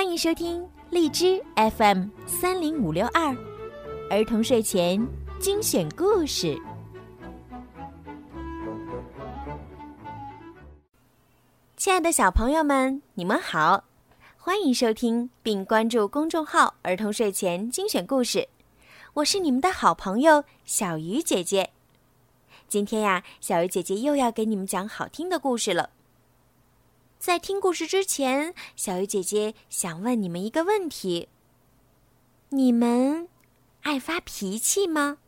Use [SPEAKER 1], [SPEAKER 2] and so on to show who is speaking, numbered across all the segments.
[SPEAKER 1] 欢迎收听荔枝 FM 三零五六二儿童睡前精选故事。亲爱的小朋友们，你们好，欢迎收听并关注公众号“儿童睡前精选故事”，我是你们的好朋友小鱼姐姐。今天呀，小鱼姐姐又要给你们讲好听的故事了。在听故事之前，小鱼姐姐想问你们一个问题：你们爱发脾气吗？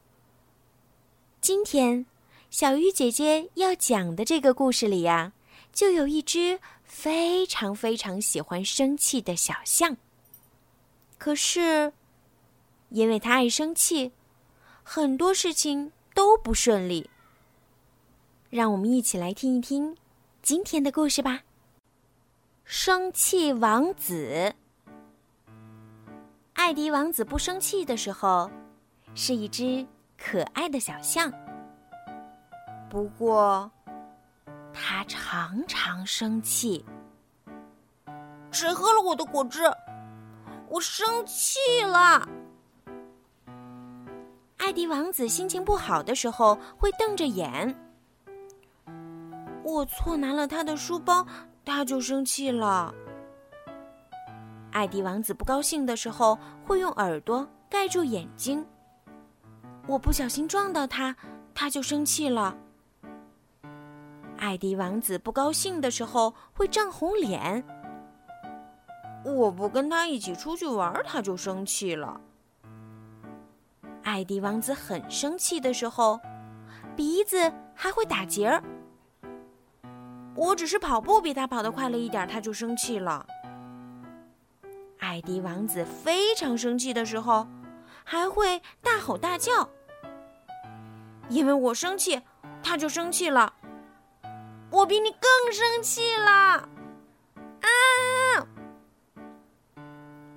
[SPEAKER 1] 今天，小鱼姐姐要讲的这个故事里呀，就有一只非常非常喜欢生气的小象。可是，因为它爱生气，很多事情都不顺利。让我们一起来听一听今天的故事吧。生气王子，艾迪王子不生气的时候，是一只可爱的小象。不过，他常常生气。
[SPEAKER 2] 谁喝了我的果汁？我生气了。
[SPEAKER 1] 艾迪王子心情不好的时候会瞪着眼。
[SPEAKER 2] 我错拿了他的书包。他就生气了。
[SPEAKER 1] 艾迪王子不高兴的时候，会用耳朵盖住眼睛。我不小心撞到他，他就生气了。艾迪王子不高兴的时候，会涨红脸。
[SPEAKER 2] 我不跟他一起出去玩，他就生气了。
[SPEAKER 1] 艾迪王子很生气的时候，鼻子还会打结儿。
[SPEAKER 2] 我只是跑步比他跑得快了一点，他就生气了。
[SPEAKER 1] 艾迪王子非常生气的时候，还会大吼大叫。
[SPEAKER 2] 因为我生气，他就生气了。我比你更生气了！啊！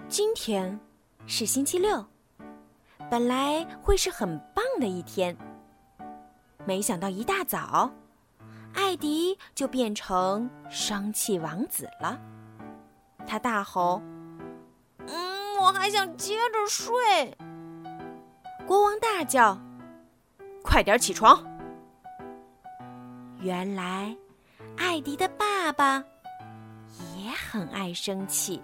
[SPEAKER 1] 今天是星期六，本来会是很棒的一天，没想到一大早。艾迪就变成生气王子了，他大吼：“
[SPEAKER 2] 嗯，我还想接着睡。”
[SPEAKER 1] 国王大叫：“
[SPEAKER 2] 快点起床！”
[SPEAKER 1] 原来，艾迪的爸爸也很爱生气。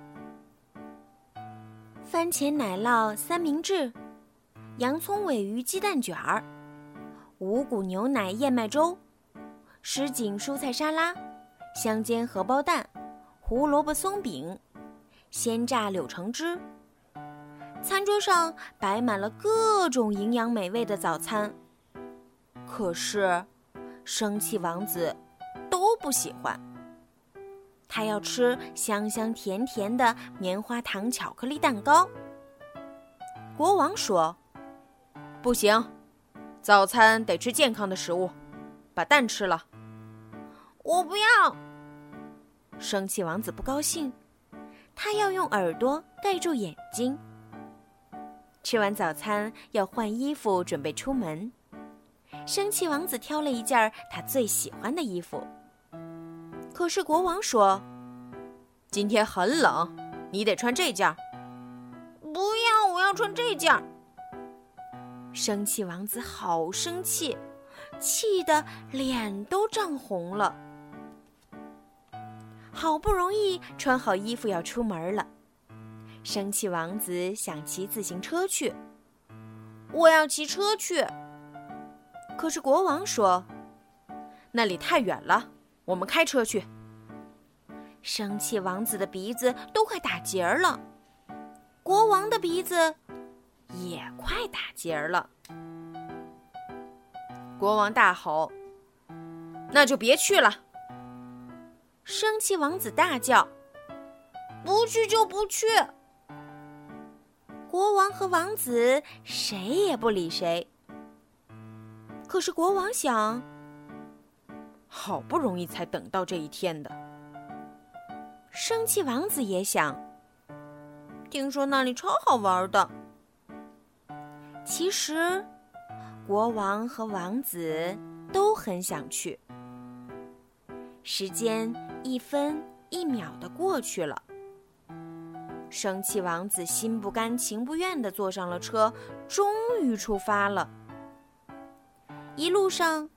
[SPEAKER 1] 番茄奶酪三明治，洋葱尾鱼鸡蛋卷儿，五谷牛奶燕麦粥。什锦蔬菜沙拉，香煎荷包蛋，胡萝卜松饼，鲜榨柳橙汁。餐桌上摆满了各种营养美味的早餐。可是，生气王子都不喜欢。他要吃香香甜甜的棉花糖巧克力蛋糕。国王说：“
[SPEAKER 2] 不行，早餐得吃健康的食物，把蛋吃了。”我不要！
[SPEAKER 1] 生气王子不高兴，他要用耳朵盖住眼睛。吃完早餐要换衣服，准备出门。生气王子挑了一件他最喜欢的衣服。可是国王说：“
[SPEAKER 2] 今天很冷，你得穿这件。”不要，我要穿这件。
[SPEAKER 1] 生气王子好生气，气得脸都涨红了。好不容易穿好衣服要出门了，生气王子想骑自行车去。
[SPEAKER 2] 我要骑车去，
[SPEAKER 1] 可是国王说：“
[SPEAKER 2] 那里太远了，我们开车去。”
[SPEAKER 1] 生气王子的鼻子都快打结了，国王的鼻子也快打结了。
[SPEAKER 2] 国王大吼：“那就别去了！”
[SPEAKER 1] 生气王子大叫：“
[SPEAKER 2] 不去就不去！”
[SPEAKER 1] 国王和王子谁也不理谁。可是国王想：
[SPEAKER 2] 好不容易才等到这一天的。
[SPEAKER 1] 生气王子也想：
[SPEAKER 2] 听说那里超好玩的。
[SPEAKER 1] 其实，国王和王子都很想去。时间。一分一秒的过去了，生气王子心不甘情不愿的坐上了车，终于出发了。一路上，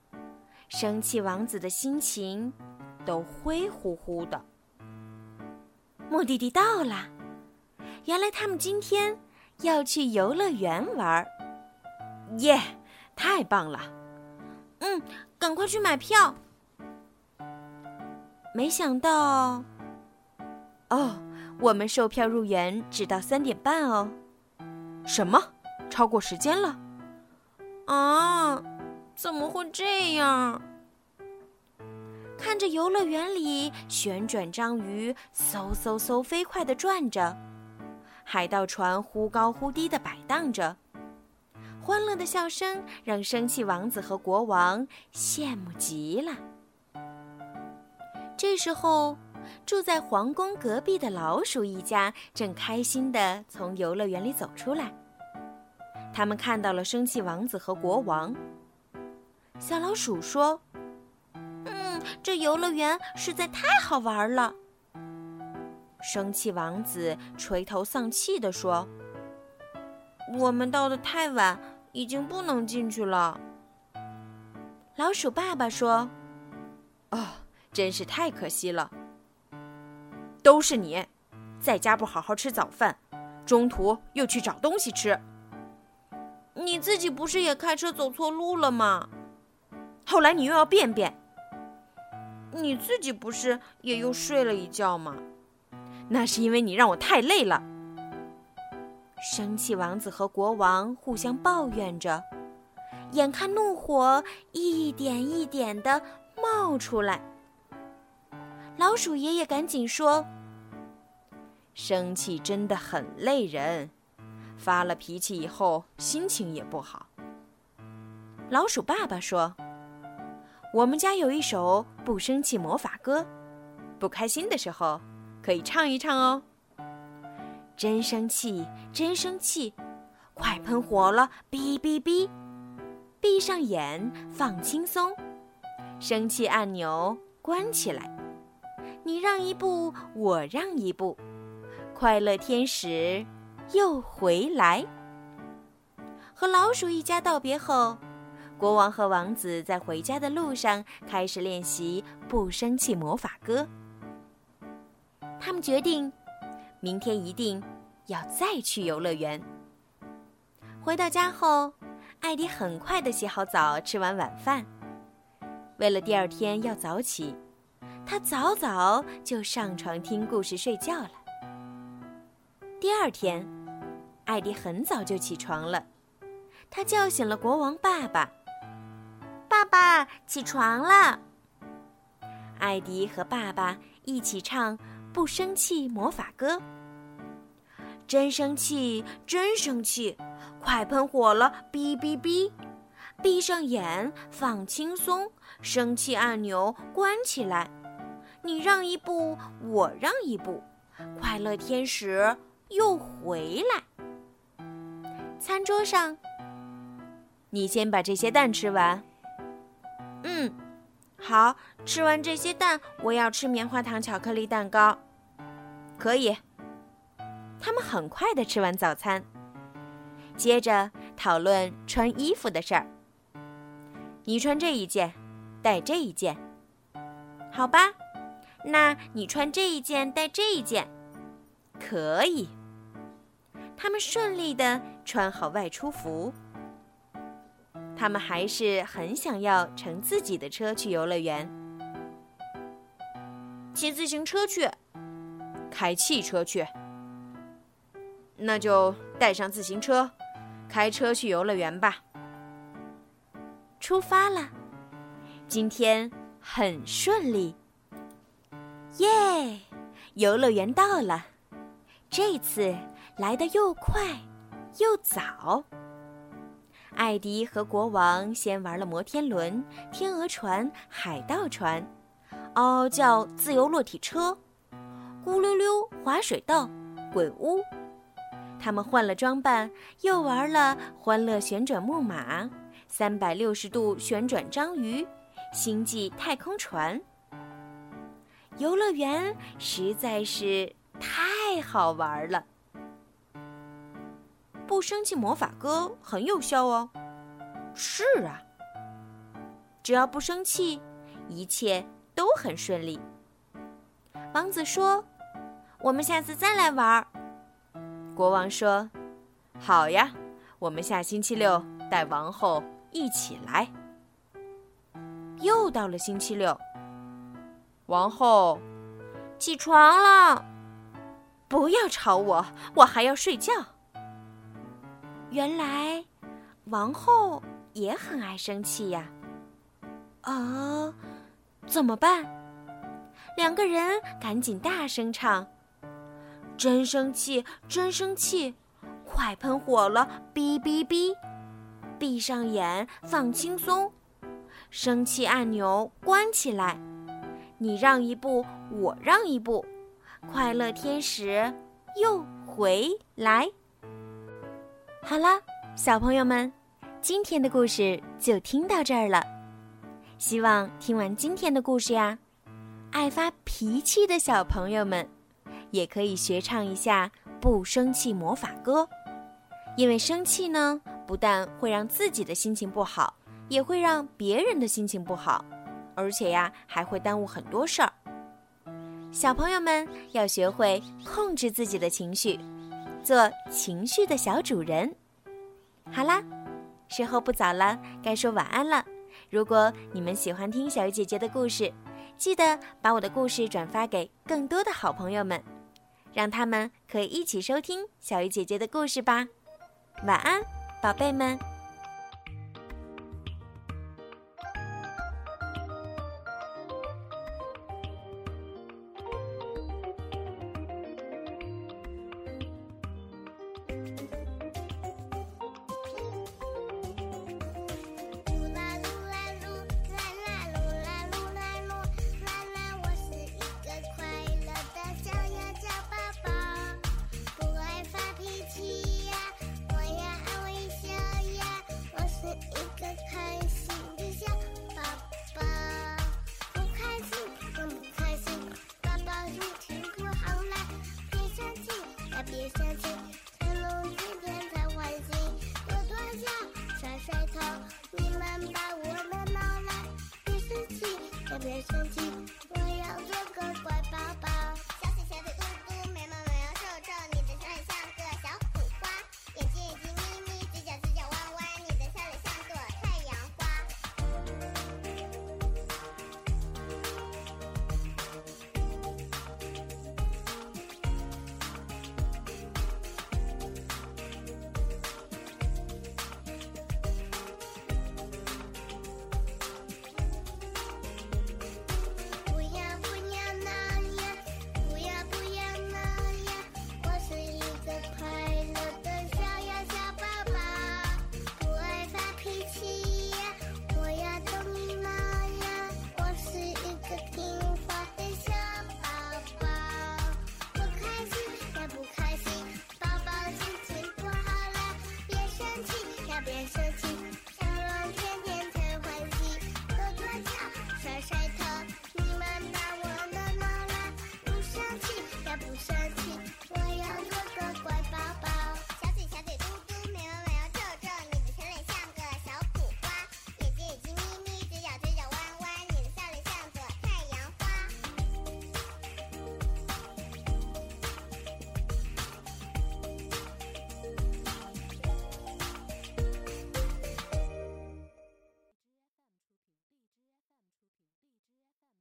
[SPEAKER 1] 生气王子的心情都灰乎乎的。目的地到了，原来他们今天要去游乐园玩儿。
[SPEAKER 2] 耶，太棒了！
[SPEAKER 1] 嗯，赶快去买票。没想到，哦。我们售票入园只到三点半哦。
[SPEAKER 2] 什么？超过时间了？
[SPEAKER 1] 啊！怎么会这样？看着游乐园里旋转章鱼嗖嗖嗖飞快地转着，海盗船忽高忽低地摆荡着，欢乐的笑声让生气王子和国王羡慕极了。这时候。住在皇宫隔壁的老鼠一家正开心地从游乐园里走出来。他们看到了生气王子和国王。小老鼠说：“嗯，这游乐园实在太好玩了。”生气王子垂头丧气地说：“我们到的太晚，已经不能进去了。”老鼠爸爸说：“
[SPEAKER 2] 哦，真是太可惜了。”都是你，在家不好好吃早饭，中途又去找东西吃。
[SPEAKER 1] 你自己不是也开车走错路了吗？
[SPEAKER 2] 后来你又要便便。
[SPEAKER 1] 你自己不是也又睡了一觉吗？
[SPEAKER 2] 那是因为你让我太累了。
[SPEAKER 1] 生气王子和国王互相抱怨着，眼看怒火一点一点的冒出来。老鼠爷爷赶紧说：“
[SPEAKER 2] 生气真的很累人，发了脾气以后心情也不好。”
[SPEAKER 1] 老鼠爸爸说：“我们家有一首不生气魔法歌，不开心的时候可以唱一唱哦。真生气，真生气，快喷火了！哔哔哔，闭上眼，放轻松，生气按钮关起来。”你让一步，我让一步，快乐天使又回来。和老鼠一家道别后，国王和王子在回家的路上开始练习不生气魔法歌。他们决定，明天一定要再去游乐园。回到家后，艾迪很快的洗好澡，吃完晚饭。为了第二天要早起。他早早就上床听故事睡觉了。第二天，艾迪很早就起床了，他叫醒了国王爸爸。爸爸，起床了！艾迪和爸爸一起唱《不生气魔法歌》。真生气，真生气，快喷火了！哔哔哔，闭上眼，放轻松，生气按钮关起来。你让一步，我让一步，快乐天使又回来。餐桌上，
[SPEAKER 2] 你先把这些蛋吃完。
[SPEAKER 1] 嗯，好，吃完这些蛋，我要吃棉花糖巧克力蛋糕。
[SPEAKER 2] 可以。
[SPEAKER 1] 他们很快的吃完早餐，接着讨论穿衣服的事儿。
[SPEAKER 2] 你穿这一件，戴这一件，
[SPEAKER 1] 好吧？那你穿这一件，戴这一件，
[SPEAKER 2] 可以。
[SPEAKER 1] 他们顺利的穿好外出服。他们还是很想要乘自己的车去游乐园。
[SPEAKER 2] 骑自行车去，开汽车去。那就带上自行车，开车去游乐园吧。
[SPEAKER 1] 出发了，今天很顺利。耶！游乐园到了，这次来的又快又早。艾迪和国王先玩了摩天轮、天鹅船、海盗船、嗷嗷叫自由落体车、咕溜溜滑水道、鬼屋。他们换了装扮，又玩了欢乐旋转木马、三百六十度旋转章鱼、星际太空船。游乐园实在是太太好玩了。
[SPEAKER 2] 不生气魔法歌很有效哦。
[SPEAKER 1] 是啊，只要不生气，一切都很顺利。王子说：“我们下次再来玩。”
[SPEAKER 2] 国王说：“好呀，我们下星期六带王后一起来。”
[SPEAKER 1] 又到了星期六，
[SPEAKER 2] 王后
[SPEAKER 1] 起床了，
[SPEAKER 2] 不要吵我，我还要睡觉。
[SPEAKER 1] 原来，王后也很爱生气呀。啊，怎么办？两个人赶紧大声唱：“真生气，真生气，快喷火了！哔哔哔，闭上眼，放轻松，生气按钮关起来。你让一步，我让一步，快乐天使又回来。”好了，小朋友们，今天的故事就听到这儿了。希望听完今天的故事呀，爱发脾气的小朋友们也可以学唱一下《不生气魔法歌》，因为生气呢，不但会让自己的心情不好，也会让别人的心情不好，而且呀，还会耽误很多事儿。小朋友们要学会控制自己的情绪。做情绪的小主人。好啦，时候不早了，该说晚安了。如果你们喜欢听小鱼姐姐的故事，记得把我的故事转发给更多的好朋友们，让他们可以一起收听小鱼姐姐的故事吧。晚安，宝贝们。